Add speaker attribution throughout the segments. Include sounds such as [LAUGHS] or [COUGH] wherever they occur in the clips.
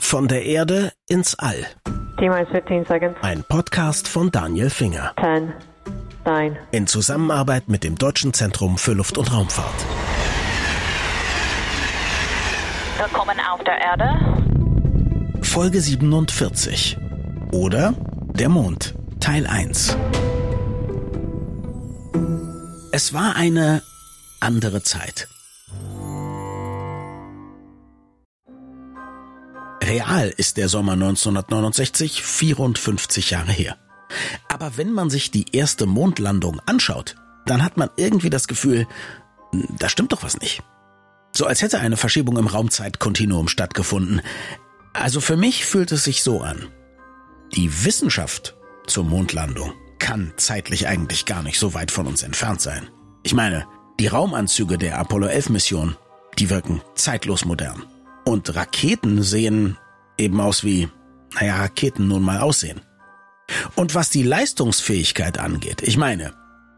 Speaker 1: Von der Erde ins All.
Speaker 2: T-minus 15 seconds.
Speaker 1: Ein Podcast von Daniel Finger.
Speaker 2: 10, 9,
Speaker 1: In Zusammenarbeit mit dem Deutschen Zentrum für Luft- und Raumfahrt.
Speaker 3: Willkommen auf der Erde.
Speaker 1: Folge 47. Oder Der Mond. Teil 1. Es war eine andere Zeit. Real ist der Sommer 1969 54 Jahre her. Aber wenn man sich die erste Mondlandung anschaut, dann hat man irgendwie das Gefühl, da stimmt doch was nicht. So als hätte eine Verschiebung im Raumzeitkontinuum stattgefunden. Also für mich fühlt es sich so an. Die Wissenschaft zur Mondlandung kann zeitlich eigentlich gar nicht so weit von uns entfernt sein. Ich meine, die Raumanzüge der Apollo 11 Mission, die wirken zeitlos modern. Und Raketen sehen eben aus wie, naja, Raketen nun mal aussehen. Und was die Leistungsfähigkeit angeht, ich meine,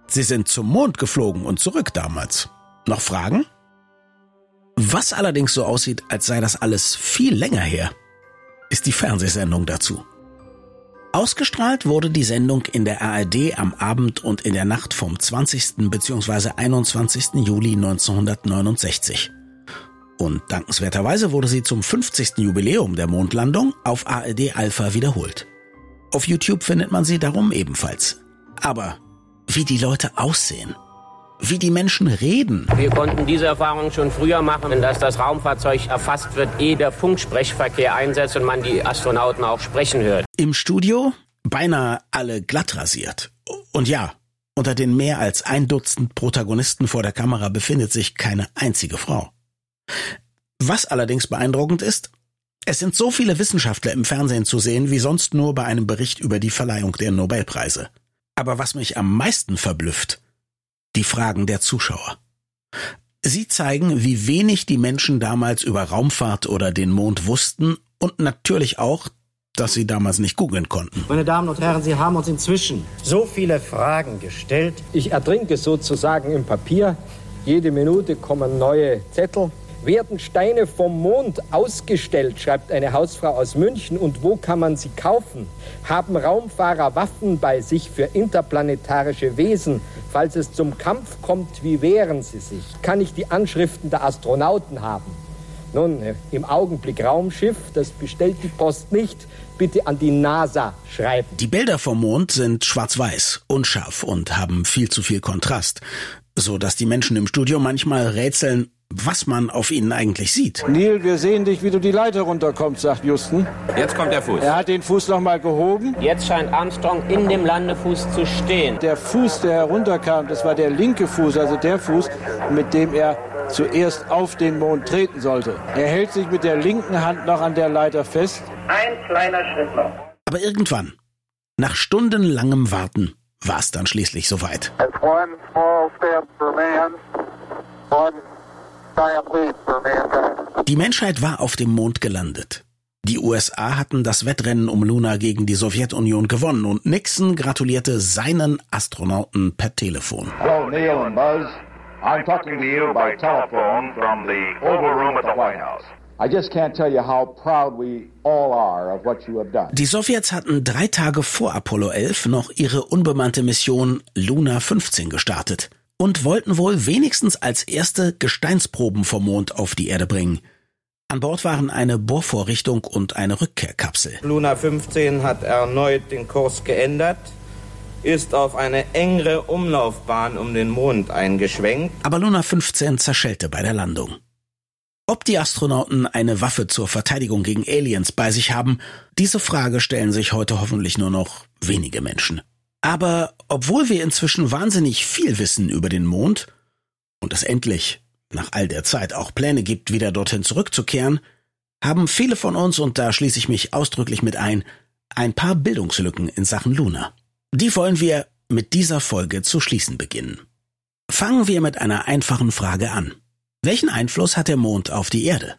Speaker 1: sie sind zum Mond geflogen und zurück damals. Noch Fragen? Was allerdings so aussieht, als sei das alles viel länger her, ist die Fernsehsendung dazu. Ausgestrahlt wurde die Sendung in der ARD am Abend und in der Nacht vom 20. bzw. 21. Juli 1969. Und dankenswerterweise wurde sie zum 50. Jubiläum der Mondlandung auf ARD Alpha wiederholt. Auf YouTube findet man sie darum ebenfalls. Aber wie die Leute aussehen, wie die Menschen reden,
Speaker 4: Wir konnten diese Erfahrung schon früher machen, dass das Raumfahrzeug erfasst wird, ehe der Funksprechverkehr einsetzt und man die Astronauten auch sprechen hört.
Speaker 1: Im Studio beinahe alle glatt rasiert. Und ja, unter den mehr als ein Dutzend Protagonisten vor der Kamera befindet sich keine einzige Frau. Was allerdings beeindruckend ist, es sind so viele Wissenschaftler im Fernsehen zu sehen wie sonst nur bei einem Bericht über die Verleihung der Nobelpreise. Aber was mich am meisten verblüfft, die Fragen der Zuschauer. Sie zeigen, wie wenig die Menschen damals über Raumfahrt oder den Mond wussten und natürlich auch, dass sie damals nicht googeln konnten.
Speaker 5: Meine Damen und Herren, Sie haben uns inzwischen so viele Fragen gestellt.
Speaker 6: Ich ertrinke sozusagen im Papier. Jede Minute kommen neue Zettel. Werden Steine vom Mond ausgestellt, schreibt eine Hausfrau aus München. Und wo kann man sie kaufen? Haben Raumfahrer Waffen bei sich für interplanetarische Wesen? Falls es zum Kampf kommt, wie wehren sie sich? Kann ich die Anschriften der Astronauten haben? Nun, im Augenblick Raumschiff, das bestellt die Post nicht. Bitte an die NASA schreiben.
Speaker 1: Die Bilder vom Mond sind schwarz-weiß, unscharf und haben viel zu viel Kontrast, so dass die Menschen im Studio manchmal rätseln, was man auf ihnen eigentlich sieht.
Speaker 7: Neil, wir sehen dich, wie du die Leiter runterkommst, sagt Justin.
Speaker 8: Jetzt kommt der Fuß.
Speaker 7: Er hat den Fuß noch mal gehoben.
Speaker 4: Jetzt scheint Armstrong in dem Landefuß zu stehen.
Speaker 7: Der Fuß, der herunterkam, das war der linke Fuß, also der Fuß, mit dem er zuerst auf den Mond treten sollte. Er hält sich mit der linken Hand noch an der Leiter fest.
Speaker 9: Ein kleiner Schritt noch.
Speaker 1: Aber irgendwann, nach stundenlangem Warten, war es dann schließlich soweit.
Speaker 9: It's one small step for man, one
Speaker 1: Die Menschheit war auf dem Mond gelandet. Die USA hatten das Wettrennen um Luna gegen die Sowjetunion gewonnen und Nixon gratulierte seinen Astronauten per Telefon.
Speaker 10: Hello, Neil and Buzz. I'm talking to you by telephone from the Oval Room at the White House.
Speaker 7: I just can't tell you how proud we all are of what you have done.
Speaker 1: Die Sowjets hatten drei Tage vor Apollo 11 noch ihre unbemannte Mission Luna 15 gestartet und wollten wohl wenigstens als erste Gesteinsproben vom Mond auf die Erde bringen. An Bord waren eine Bohrvorrichtung und eine Rückkehrkapsel.
Speaker 6: Luna 15 hat erneut den Kurs geändert, ist auf eine engere Umlaufbahn um den Mond eingeschwenkt.
Speaker 1: Aber Luna 15 zerschellte bei der Landung. Ob die Astronauten eine Waffe zur Verteidigung gegen Aliens bei sich haben, diese Frage stellen sich heute hoffentlich nur noch wenige Menschen. Aber obwohl wir inzwischen wahnsinnig viel wissen über den Mond und es endlich nach all der Zeit auch Pläne gibt, wieder dorthin zurückzukehren, haben viele von uns, und da schließe ich mich ausdrücklich mit ein, ein paar Bildungslücken in Sachen Luna. Die wollen wir mit dieser Folge zu schließen beginnen. Fangen wir mit einer einfachen Frage an. Welchen Einfluss hat der Mond auf die Erde?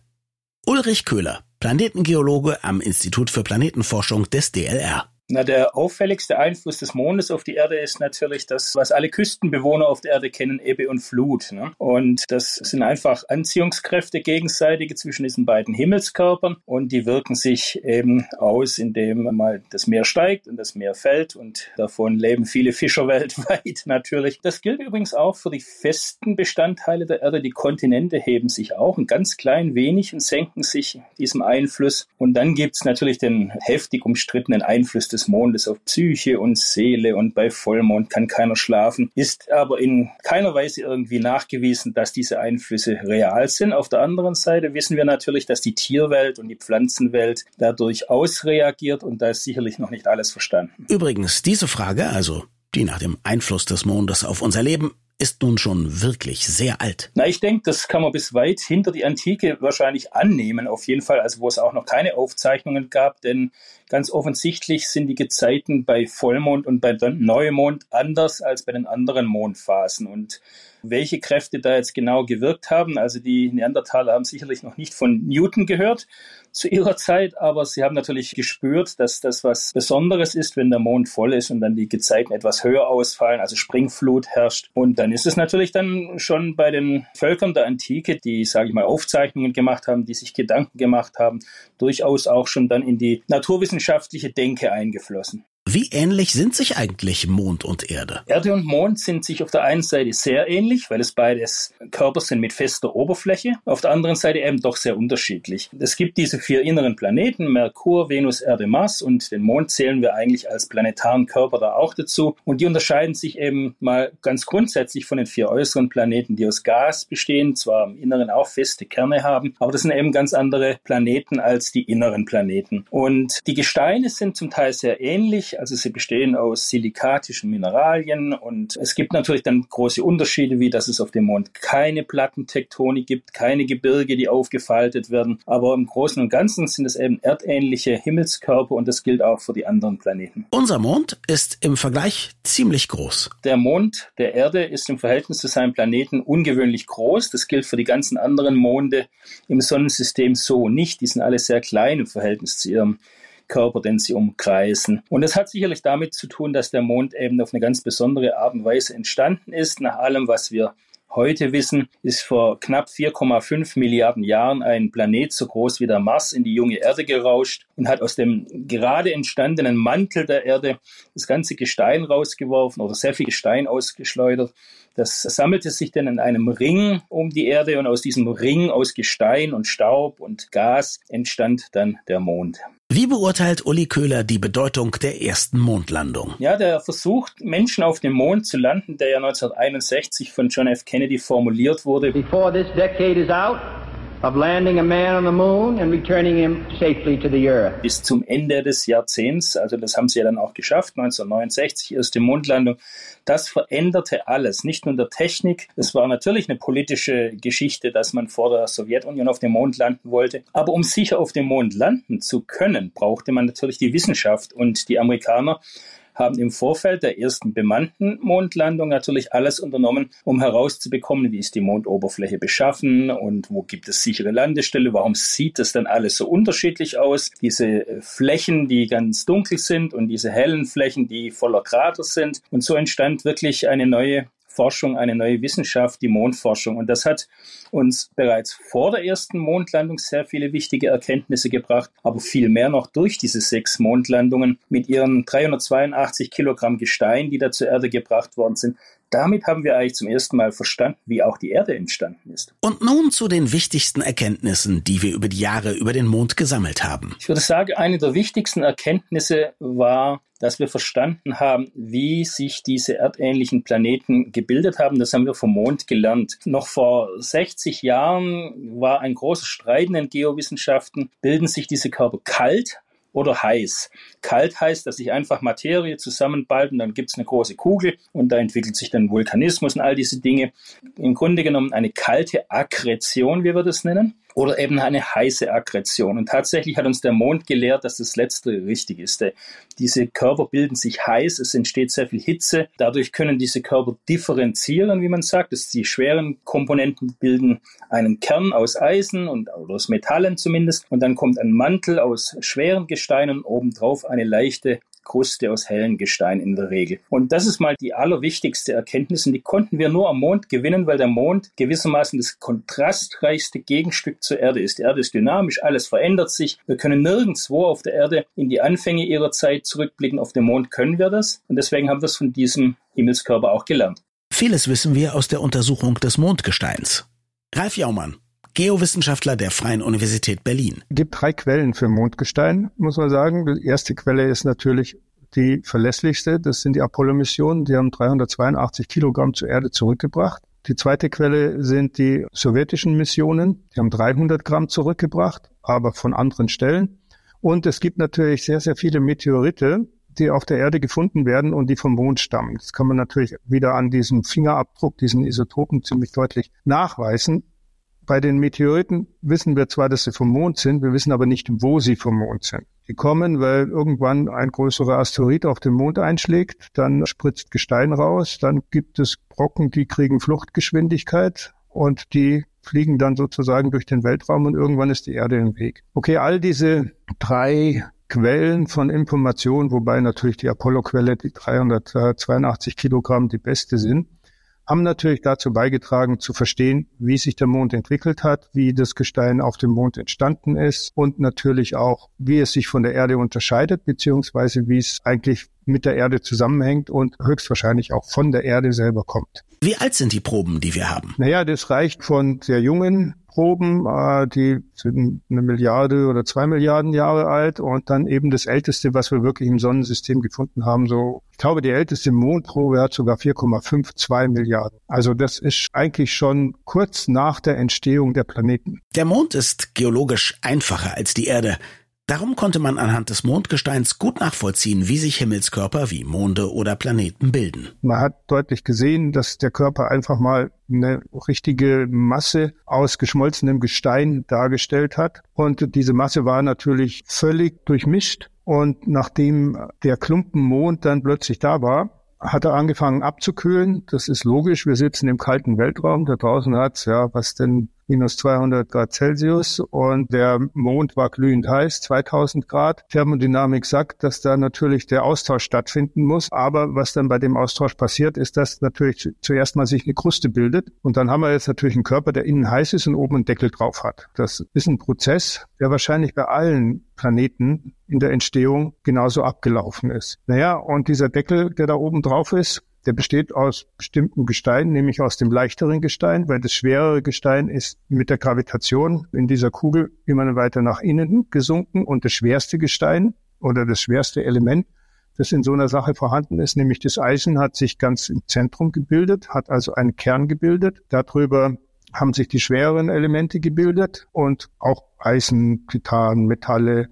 Speaker 1: Ulrich Köhler, Planetengeologe am Institut für Planetenforschung des DLR.
Speaker 8: Na, der auffälligste Einfluss des Mondes auf die Erde ist natürlich das, was alle Küstenbewohner auf der Erde kennen, Ebbe und Flut. Ne? Und das sind einfach Anziehungskräfte gegenseitige zwischen diesen beiden Himmelskörpern und die wirken sich eben aus, indem mal das Meer steigt und das Meer fällt und davon leben viele Fischer [LAUGHS] weltweit natürlich. Das gilt übrigens auch für die festen Bestandteile der Erde. Die Kontinente heben sich auch ein ganz klein wenig und senken sich diesem Einfluss. Und dann gibt es natürlich den heftig umstrittenen Einfluss des Mondes auf Psyche und Seele und bei Vollmond kann keiner schlafen. Ist aber in keiner Weise irgendwie nachgewiesen, dass diese Einflüsse real sind. Auf der anderen Seite wissen wir natürlich, dass die Tierwelt und die Pflanzenwelt dadurch ausreagiert und da ist sicherlich noch nicht alles verstanden.
Speaker 1: Übrigens, diese Frage, also die nach dem Einfluss des Mondes auf unser Leben, ist nun schon wirklich sehr alt.
Speaker 8: Na, ich denke, das kann man bis weit hinter die Antike wahrscheinlich annehmen, auf jeden Fall, also wo es auch noch keine Aufzeichnungen gab, denn ganz offensichtlich sind die Gezeiten bei Vollmond und bei Neumond anders als bei den anderen Mondphasen und welche Kräfte da jetzt genau gewirkt haben. Also die Neandertaler haben sicherlich noch nicht von Newton gehört zu ihrer Zeit, aber sie haben natürlich gespürt, dass das was Besonderes ist, wenn der Mond voll ist und dann die Gezeiten etwas höher ausfallen, also Springflut herrscht. Und dann ist es natürlich dann schon bei den Völkern der Antike, die, sage ich mal, Aufzeichnungen gemacht haben, die sich Gedanken gemacht haben, durchaus auch schon dann in die naturwissenschaftliche Denke eingeflossen.
Speaker 1: Wie ähnlich sind sich eigentlich Mond und Erde?
Speaker 8: Erde und Mond sind sich auf der einen Seite sehr ähnlich, weil es beides Körper sind mit fester Oberfläche, auf der anderen Seite eben doch sehr unterschiedlich. Es gibt diese vier inneren Planeten, Merkur, Venus, Erde, Mars und den Mond zählen wir eigentlich als planetaren Körper da auch dazu und die unterscheiden sich eben mal ganz grundsätzlich von den vier äußeren Planeten, die aus Gas bestehen, zwar im Inneren auch feste Kerne haben, aber das sind eben ganz andere Planeten als die inneren Planeten. Und die Gesteine sind zum Teil sehr ähnlich, also sie bestehen aus silikatischen Mineralien und es gibt natürlich dann große Unterschiede, wie dass es auf dem Mond keine Plattentektonik gibt, keine Gebirge, die aufgefaltet werden. Aber im Großen und Ganzen sind es eben erdähnliche Himmelskörper und das gilt auch für die anderen Planeten.
Speaker 1: Unser Mond ist im Vergleich ziemlich groß.
Speaker 8: Der Mond der Erde ist im Verhältnis zu seinem Planeten ungewöhnlich groß. Das gilt für die ganzen anderen Monde im Sonnensystem so nicht. Die sind alle sehr klein im Verhältnis zu ihrem Körper, den sie umkreisen. Und das hat sicherlich damit zu tun, dass der Mond eben auf eine ganz besondere Art und Weise entstanden ist, nach allem, was wir heute wissen, ist vor knapp 4,5 Milliarden Jahren ein Planet so groß wie der Mars in die junge Erde gerauscht und hat aus dem gerade entstandenen Mantel der Erde das ganze Gestein rausgeworfen oder sehr viel Gestein ausgeschleudert. Das sammelte sich dann in einem Ring um die Erde und aus diesem Ring aus Gestein und Staub und Gas entstand dann der Mond.
Speaker 1: Wie beurteilt Uli Köhler die Bedeutung der ersten Mondlandung?
Speaker 8: Ja, der Versuch, Menschen auf dem Mond zu landen, der ja 1961 von John F. Kennedy formuliert wurde.
Speaker 11: Before this decade is out, of landing a man on the moon and returning him safely to the earth.
Speaker 8: Bis zum Ende des Jahrzehnts, also das haben sie ja dann auch geschafft, 1969 erste Mondlandung. Das veränderte alles, nicht nur in der Technik. Es war natürlich eine politische Geschichte, dass man vor der Sowjetunion auf dem Mond landen wollte. Aber um sicher auf dem Mond landen zu können, brauchte man natürlich die Wissenschaft und die Amerikaner haben im Vorfeld der ersten bemannten Mondlandung natürlich alles unternommen, um herauszubekommen, wie ist die Mondoberfläche beschaffen und wo gibt es sichere Landestelle, warum sieht das dann alles so unterschiedlich aus. Diese Flächen, die ganz dunkel sind und diese hellen Flächen, die voller Krater sind. Und so entstand wirklich eine neue Forschung, eine neue Wissenschaft, die Mondforschung. Und das hat uns bereits vor der ersten Mondlandung sehr viele wichtige Erkenntnisse gebracht, aber viel mehr noch durch diese sechs Mondlandungen mit ihren 382 Kilogramm Gestein, die da zur Erde gebracht worden sind, damit haben wir eigentlich zum ersten Mal verstanden, wie auch die Erde entstanden ist.
Speaker 1: Und nun zu den wichtigsten Erkenntnissen, die wir über die Jahre über den Mond gesammelt haben.
Speaker 8: Ich würde sagen, eine der wichtigsten Erkenntnisse war, dass wir verstanden haben, wie sich diese erdähnlichen Planeten gebildet haben. Das haben wir vom Mond gelernt. Noch vor 60 Jahren war ein großer Streit in den Geowissenschaften. Bilden sich diese Körper kalt oder heiß. Kalt heißt, dass sich einfach Materie zusammenballt und dann gibt es eine große Kugel und da entwickelt sich dann Vulkanismus und all diese Dinge. Im Grunde genommen eine kalte Akkretion, wie wir das nennen oder eben eine heiße Aggression. Und tatsächlich hat uns der Mond gelehrt, dass das Letzte richtig ist. Diese Körper bilden sich heiß, es entsteht sehr viel Hitze. Dadurch können diese Körper differenzieren, wie man sagt. Das die schweren Komponenten bilden einen Kern aus Eisen und oder aus Metallen zumindest. Und dann kommt ein Mantel aus schweren Gesteinen, obendrauf eine leichte Kruste aus hellen Gestein in der Regel. Und das ist mal die allerwichtigste Erkenntnis und die konnten wir nur am Mond gewinnen, weil der Mond gewissermaßen das kontrastreichste Gegenstück zur Erde ist. Die Erde ist dynamisch, alles verändert sich. Wir können nirgendwo auf der Erde in die Anfänge ihrer Zeit zurückblicken. Auf dem Mond können wir das und deswegen haben wir es von diesem Himmelskörper auch gelernt.
Speaker 1: Vieles wissen wir aus der Untersuchung des Mondgesteins. Ralf Jaumann, Geowissenschaftler der Freien Universität Berlin.
Speaker 12: Es gibt drei Quellen für Mondgestein, muss man sagen. Die erste Quelle ist natürlich die verlässlichste. Das sind die Apollo-Missionen. Die haben 382 Kilogramm zur Erde zurückgebracht. Die zweite Quelle sind die sowjetischen Missionen. Die haben 300 Gramm zurückgebracht, aber von anderen Stellen. Und es gibt natürlich sehr, sehr viele Meteorite, die auf der Erde gefunden werden und die vom Mond stammen. Das kann man natürlich wieder an diesem Fingerabdruck, diesen Isotopen ziemlich deutlich nachweisen. Bei den Meteoriten wissen wir zwar, dass sie vom Mond sind, wir wissen aber nicht, wo sie vom Mond sind. Die kommen, weil irgendwann ein größerer Asteroid auf den Mond einschlägt, dann spritzt Gestein raus, dann gibt es Brocken, die kriegen Fluchtgeschwindigkeit und die fliegen dann sozusagen durch den Weltraum und irgendwann ist die Erde im Weg. Okay, all diese drei Quellen von Informationen, wobei natürlich die Apollo-Quelle, die 382 Kilogramm, die beste sind, haben natürlich dazu beigetragen, zu verstehen, wie sich der Mond entwickelt hat, wie das Gestein auf dem Mond entstanden ist und natürlich auch, wie es sich von der Erde unterscheidet, beziehungsweise wie es eigentlich mit der Erde zusammenhängt und höchstwahrscheinlich auch von der Erde selber kommt.
Speaker 1: Wie alt sind die Proben, die wir haben?
Speaker 12: Naja, das reicht von sehr jungen Proben, äh, die sind eine Milliarde oder zwei Milliarden Jahre alt und dann eben das älteste, was wir wirklich im Sonnensystem gefunden haben, so, ich glaube, die älteste Mondprobe hat sogar 4,52 Milliarden. Also das ist eigentlich schon kurz nach der Entstehung der Planeten.
Speaker 1: Der Mond ist geologisch einfacher als die Erde. Darum konnte man anhand des Mondgesteins gut nachvollziehen, wie sich Himmelskörper wie Monde oder Planeten bilden.
Speaker 12: Man hat deutlich gesehen, dass der Körper einfach mal eine richtige Masse aus geschmolzenem Gestein dargestellt hat. Und diese Masse war natürlich völlig durchmischt. Und nachdem der Klumpen Mond dann plötzlich da war, hat er angefangen abzukühlen. Das ist logisch. Wir sitzen im kalten Weltraum. Da draußen hat's ja, was denn minus 200 Grad Celsius und der Mond war glühend heiß, 2000 Grad. Thermodynamik sagt, dass da natürlich der Austausch stattfinden muss. Aber was dann bei dem Austausch passiert, ist, dass natürlich zuerst mal sich eine Kruste bildet. Und dann haben wir jetzt natürlich einen Körper, der innen heiß ist und oben einen Deckel drauf hat. Das ist ein Prozess, der wahrscheinlich bei allen Planeten in der Entstehung genauso abgelaufen ist. Naja, und dieser Deckel, der da oben drauf ist, der besteht aus bestimmten Gesteinen, nämlich aus dem leichteren Gestein, weil das schwerere Gestein ist mit der Gravitation in dieser Kugel immer weiter nach innen gesunken und das schwerste Gestein oder das schwerste Element, das in so einer Sache vorhanden ist, nämlich das Eisen, hat sich ganz im Zentrum gebildet, hat also einen Kern gebildet. Darüber haben sich die schwereren Elemente gebildet und auch Eisen, Titan, Metalle,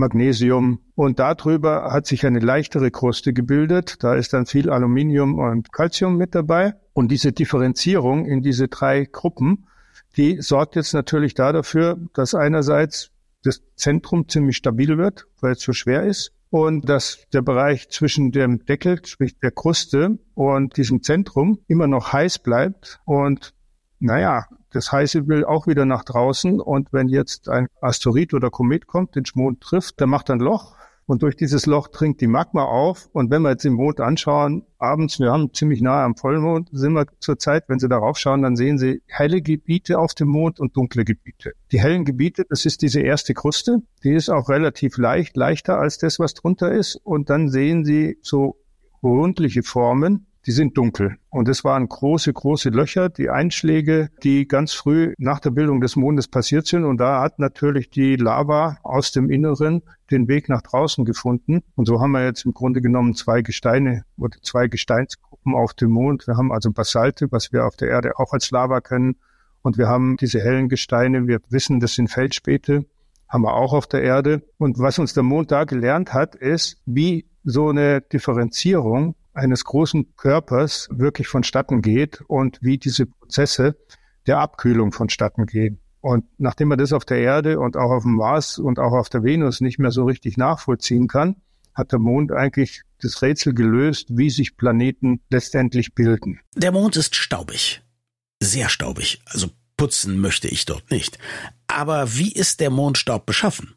Speaker 12: Magnesium. Und darüber hat sich eine leichtere Kruste gebildet. Da ist dann viel Aluminium und Calcium mit dabei. Und diese Differenzierung in diese drei Gruppen, die sorgt jetzt natürlich da dafür, dass einerseits das Zentrum ziemlich stabil wird, weil es so schwer ist. Und dass der Bereich zwischen dem Deckel, sprich der Kruste und diesem Zentrum immer noch heiß bleibt. Und naja, das heiße will auch wieder nach draußen und wenn jetzt ein Asteroid oder Komet kommt, den Mond trifft, der macht ein Loch und durch dieses Loch dringt die Magma auf. Und wenn wir jetzt den Mond anschauen, abends, wir haben ziemlich nahe am Vollmond, sind wir zurzeit, wenn Sie darauf schauen, dann sehen Sie helle Gebiete auf dem Mond und dunkle Gebiete. Die hellen Gebiete, das ist diese erste Kruste, die ist auch relativ leicht, leichter als das, was drunter ist. Und dann sehen Sie so rundliche Formen, die sind dunkel. Und es waren große, große Löcher, die Einschläge, die ganz früh nach der Bildung des Mondes passiert sind. Und da hat natürlich die Lava aus dem Inneren den Weg nach draußen gefunden. Und so haben wir jetzt im Grunde genommen zwei Gesteine oder zwei Gesteinsgruppen auf dem Mond. Wir haben also Basalte, was wir auf der Erde auch als Lava kennen. Und wir haben diese hellen Gesteine. Wir wissen, das sind Feldspäte haben wir auch auf der Erde. Und was uns der Mond da gelernt hat, ist, wie so eine Differenzierung eines großen Körpers wirklich vonstatten geht und wie diese Prozesse der Abkühlung vonstatten gehen. Und nachdem man das auf der Erde und auch auf dem Mars und auch auf der Venus nicht mehr so richtig nachvollziehen kann, hat der Mond eigentlich das Rätsel gelöst, wie sich Planeten letztendlich bilden.
Speaker 1: Der Mond ist staubig. Sehr staubig. Also putzen möchte ich dort nicht. Aber wie ist der Mondstaub beschaffen?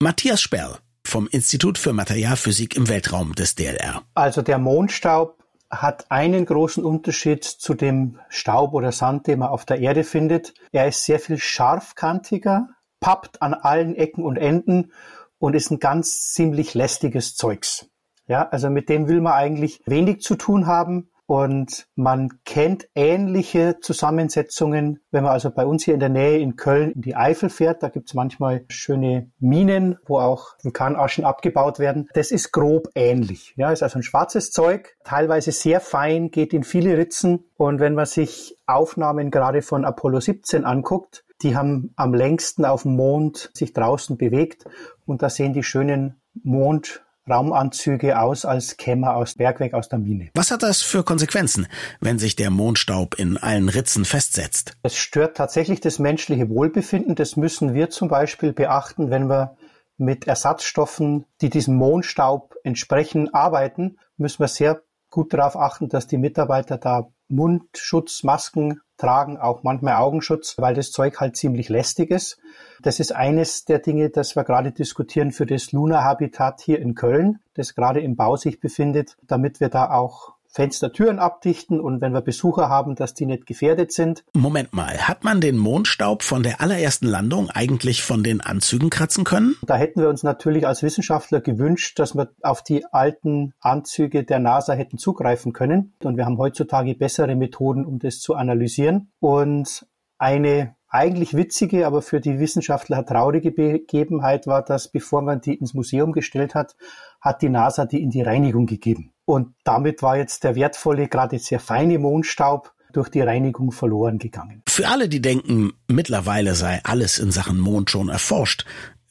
Speaker 1: Matthias Sperl vom Institut für Materialphysik im Weltraum des DLR.
Speaker 13: Also der Mondstaub hat einen großen Unterschied zu dem Staub oder Sand, den man auf der Erde findet. Er ist sehr viel scharfkantiger, pappt an allen Ecken und Enden und ist ein ganz ziemlich lästiges Zeugs. Ja, also mit dem will man eigentlich wenig zu tun haben. Und man kennt ähnliche Zusammensetzungen, wenn man also bei uns hier in der Nähe in Köln in die Eifel fährt. Da gibt's manchmal schöne Minen, wo auch Vulkanaschen abgebaut werden. Das ist grob ähnlich. Ja, ist also ein schwarzes Zeug, teilweise sehr fein, geht in viele Ritzen. Und wenn man sich Aufnahmen gerade von Apollo 17 anguckt, die haben am längsten auf dem Mond sich draußen bewegt und da sehen die schönen Mond Raumanzüge aus, als käme aus Bergwerk aus der Mine.
Speaker 1: Was hat das für Konsequenzen, wenn sich der Mondstaub in allen Ritzen festsetzt?
Speaker 13: Es stört tatsächlich das menschliche Wohlbefinden. Das müssen wir zum Beispiel beachten, wenn wir mit Ersatzstoffen, die diesem Mondstaub entsprechen, arbeiten, müssen wir sehr gut darauf achten, dass die Mitarbeiter da Mundschutz, Masken tragen, auch manchmal Augenschutz, weil das Zeug halt ziemlich lästig ist. Das ist eines der Dinge, das wir gerade diskutieren für das Luna Habitat hier in Köln, das gerade im Bau sich befindet, damit wir da auch Fenstertüren abdichten und wenn wir Besucher haben, dass die nicht gefährdet sind.
Speaker 1: Moment mal, hat man den Mondstaub von der allerersten Landung eigentlich von den Anzügen kratzen können?
Speaker 13: Da hätten wir uns natürlich als Wissenschaftler gewünscht, dass wir auf die alten Anzüge der NASA hätten zugreifen können. Und wir haben heutzutage bessere Methoden, um das zu analysieren. Und eine eigentlich witzige, aber für die Wissenschaftler traurige Begebenheit war, dass bevor man die ins Museum gestellt hat, hat die NASA die in die Reinigung gegeben. Und damit war jetzt der wertvolle, gerade sehr feine Mondstaub durch die Reinigung verloren gegangen.
Speaker 1: Für alle, die denken, mittlerweile sei alles in Sachen Mond schon erforscht,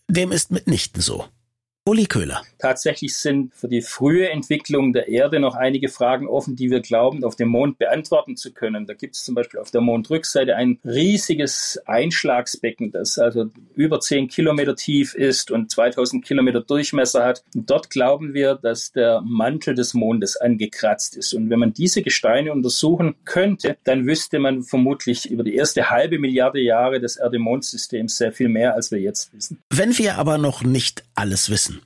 Speaker 1: dem ist mitnichten so. Uli Köhler.
Speaker 8: Tatsächlich sind für die frühe Entwicklung der Erde noch einige Fragen offen, die wir glauben, auf dem Mond beantworten zu können. Da gibt es zum Beispiel auf der Mondrückseite ein riesiges Einschlagsbecken, das also über 10 Kilometer tief ist und 2000 Kilometer Durchmesser hat. Und dort glauben wir, dass der Mantel des Mondes angekratzt ist. Und wenn man diese Gesteine untersuchen könnte, dann wüsste man vermutlich über die erste halbe Milliarde Jahre des Erde-Mond-Systems sehr viel mehr, als wir jetzt wissen.
Speaker 1: Wenn wir aber noch nicht alles wissen,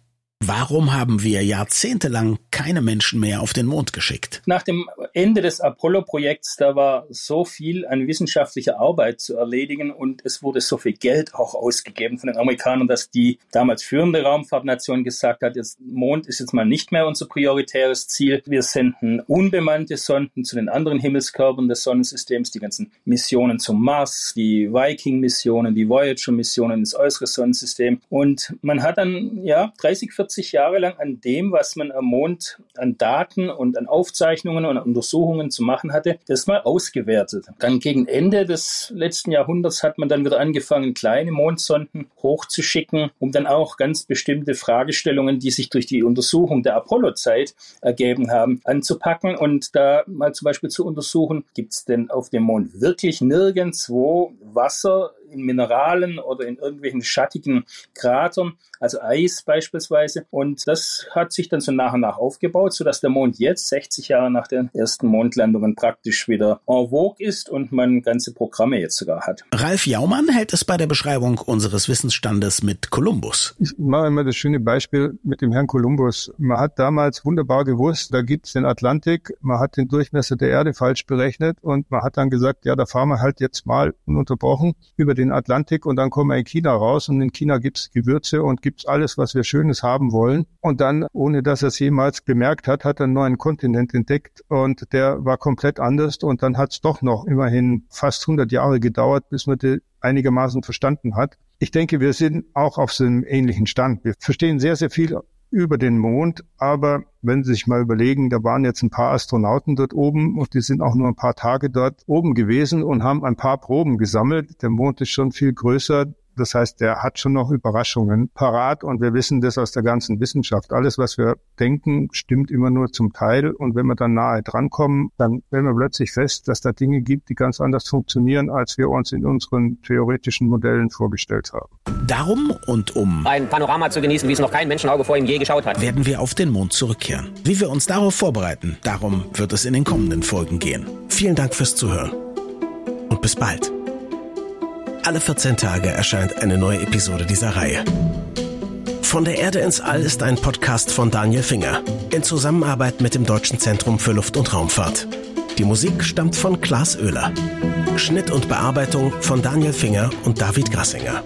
Speaker 1: Warum haben wir jahrzehntelang keine Menschen mehr auf den Mond geschickt?
Speaker 8: Nach dem Ende des Apollo-Projekts, da war so viel an wissenschaftlicher Arbeit zu erledigen und es wurde so viel Geld auch ausgegeben von den Amerikanern, dass die damals führende Raumfahrtnation gesagt hat, jetzt Mond ist jetzt mal nicht mehr unser prioritäres Ziel. Wir senden unbemannte Sonden zu den anderen Himmelskörpern des Sonnensystems, die ganzen Missionen zum Mars, die Viking-Missionen, die Voyager-Missionen ins äußere Sonnensystem. Und man hat dann, ja, 30, 40 40 Jahre lang an dem, was man am Mond an Daten und an Aufzeichnungen und an Untersuchungen zu machen hatte, das mal ausgewertet. Dann gegen Ende des letzten Jahrhunderts hat man dann wieder angefangen, kleine Mondsonden hochzuschicken, um dann auch ganz bestimmte Fragestellungen, die sich durch die Untersuchung der Apollo-Zeit ergeben haben, anzupacken und da mal zum Beispiel zu untersuchen, gibt es denn auf dem Mond wirklich nirgendwo Wasser in Mineralen oder in irgendwelchen schattigen Kratern, also Eis beispielsweise. Und das hat sich dann so nach und nach aufgebaut, sodass der Mond jetzt, 60 Jahre nach den ersten Mondlandungen, praktisch wieder en vogue ist und man ganze Programme jetzt sogar hat.
Speaker 1: Ralf Jaumann hält es bei der Beschreibung unseres Wissensstandes mit Kolumbus.
Speaker 12: Ich mache immer das schöne Beispiel mit dem Herrn Kolumbus. Man hat damals wunderbar gewusst, da gibt es den Atlantik, man hat den Durchmesser der Erde falsch berechnet und man hat dann gesagt, ja, da fahren wir halt jetzt mal ununterbrochen über den den Atlantik und dann kommen wir in China raus und in China gibt's Gewürze und gibt's alles, was wir Schönes haben wollen. Und dann, ohne dass er es jemals bemerkt hat, hat er einen neuen Kontinent entdeckt und der war komplett anders und dann hat's doch noch immerhin fast 100 Jahre gedauert, bis man die einigermaßen verstanden hat. Ich denke, wir sind auch auf so einem ähnlichen Stand. Wir verstehen sehr, sehr viel über den Mond. Aber wenn Sie sich mal überlegen, da waren jetzt ein paar Astronauten dort oben und die sind auch nur ein paar Tage dort oben gewesen und haben ein paar Proben gesammelt. Der Mond ist schon viel größer. Das heißt, der hat schon noch Überraschungen parat und wir wissen das aus der ganzen Wissenschaft. Alles, was wir denken, stimmt immer nur zum Teil und wenn wir dann nahe drankommen, dann stellen wir plötzlich fest, dass da Dinge gibt, die ganz anders funktionieren, als wir uns in unseren theoretischen Modellen vorgestellt haben.
Speaker 1: Darum und um
Speaker 4: ein Panorama zu genießen, wie es noch kein Menschenauge vor ihm je geschaut hat,
Speaker 1: werden wir auf den Mond zurückkehren. Wie wir uns darauf vorbereiten, darum wird es in den kommenden Folgen gehen. Vielen Dank fürs Zuhören und bis bald. Alle 14 Tage erscheint eine neue Episode dieser Reihe.
Speaker 14: Von der Erde ins All ist ein Podcast von Daniel Finger in Zusammenarbeit mit dem Deutschen Zentrum für Luft- und Raumfahrt. Die Musik stammt von Klaas Oehler. Schnitt und Bearbeitung von Daniel Finger und David Grassinger.